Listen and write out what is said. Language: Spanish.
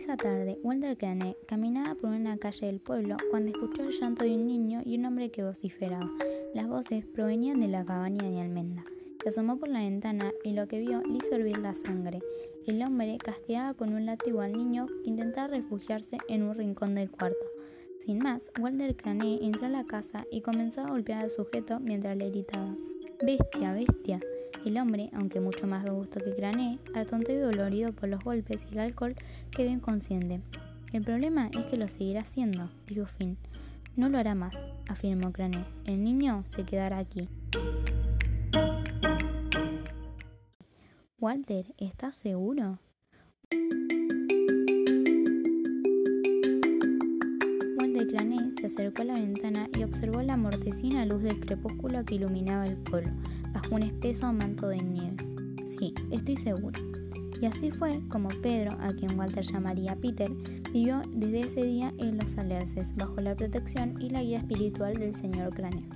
Esa tarde, Walter Crane caminaba por una calle del pueblo cuando escuchó el llanto de un niño y un hombre que vociferaba. Las voces provenían de la cabaña de almendra. Se asomó por la ventana y lo que vio le hizo hervir la sangre. El hombre castigaba con un látigo al niño que intentaba refugiarse en un rincón del cuarto. Sin más, Walter Crane entró a la casa y comenzó a golpear al sujeto mientras le gritaba: Bestia, bestia. El hombre, aunque mucho más robusto que Crané, atontado y dolorido por los golpes y el alcohol, quedó inconsciente. El problema es que lo seguirá haciendo, dijo Finn. No lo hará más, afirmó Crané. El niño se quedará aquí. Walter, ¿estás seguro? Walter Crané se acercó a la ventana y observó la mortecina luz del crepúsculo que iluminaba el pueblo bajo un espeso manto de nieve. Sí, estoy seguro. Y así fue como Pedro, a quien Walter llamaría Peter, vivió desde ese día en los Alerces, bajo la protección y la guía espiritual del señor Cráneo.